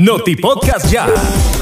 Noti Podcast Ya.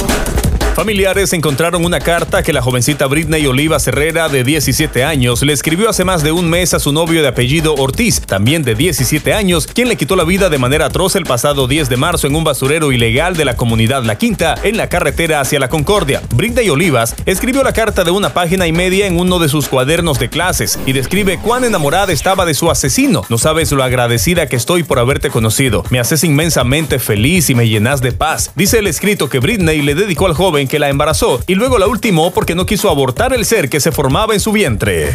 Familiares encontraron una carta que la jovencita Britney Oliva Herrera, de 17 años, le escribió hace más de un mes a su novio de apellido Ortiz, también de 17 años, quien le quitó la vida de manera atroz el pasado 10 de marzo en un basurero ilegal de la comunidad La Quinta, en la carretera hacia la Concordia. Britney Olivas escribió la carta de una página y media en uno de sus cuadernos de clases y describe cuán enamorada estaba de su asesino. No sabes lo agradecida que estoy por haberte conocido. Me haces inmensamente feliz y me llenas de paz. Dice el escrito que Britney le dedicó al joven que la embarazó y luego la ultimó porque no quiso abortar el ser que se formaba en su vientre.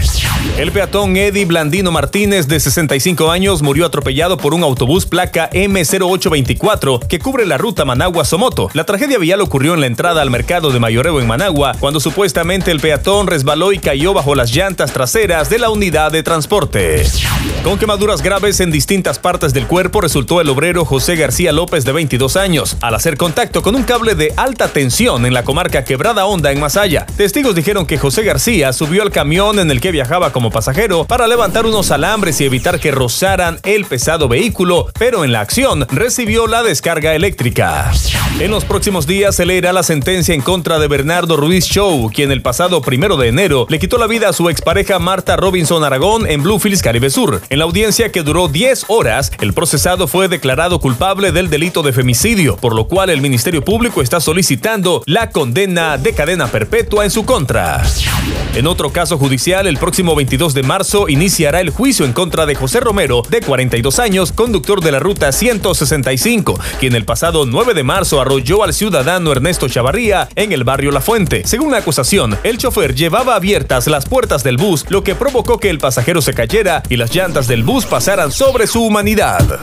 El peatón Eddie Blandino Martínez, de 65 años, murió atropellado por un autobús placa M0824 que cubre la ruta Managua-Somoto. La tragedia vial ocurrió en la entrada al mercado de Mayoreo en Managua, cuando supuestamente el peatón resbaló y cayó bajo las llantas traseras de la unidad de transporte. Con quemaduras graves en distintas partes del cuerpo resultó el obrero José García López de 22 años, al hacer contacto con un cable de alta tensión en la comarca Quebrada Honda en Masaya. Testigos dijeron que José García subió al camión en el que viajaba como pasajero para levantar unos alambres y evitar que rozaran el pesado vehículo, pero en la acción recibió la descarga eléctrica. En los próximos días se leerá la sentencia en contra de Bernardo Ruiz Show, quien el pasado primero de enero le quitó la vida a su expareja Marta Robinson Aragón en Bluefields, Caribe Sur. En la audiencia que duró 10 horas, el procesado fue declarado culpable del delito de femicidio, por lo cual el Ministerio Público está solicitando la condena de cadena perpetua en su contra. En otro caso judicial, el próximo 22 de marzo iniciará el juicio en contra de José Romero, de 42 años, conductor de la ruta 165, quien el pasado 9 de marzo arrolló al ciudadano Ernesto Chavarría en el barrio La Fuente. Según la acusación, el chofer llevaba abiertas las puertas del bus, lo que provocó que el pasajero se cayera y las llantas del bus pasaran sobre su humanidad.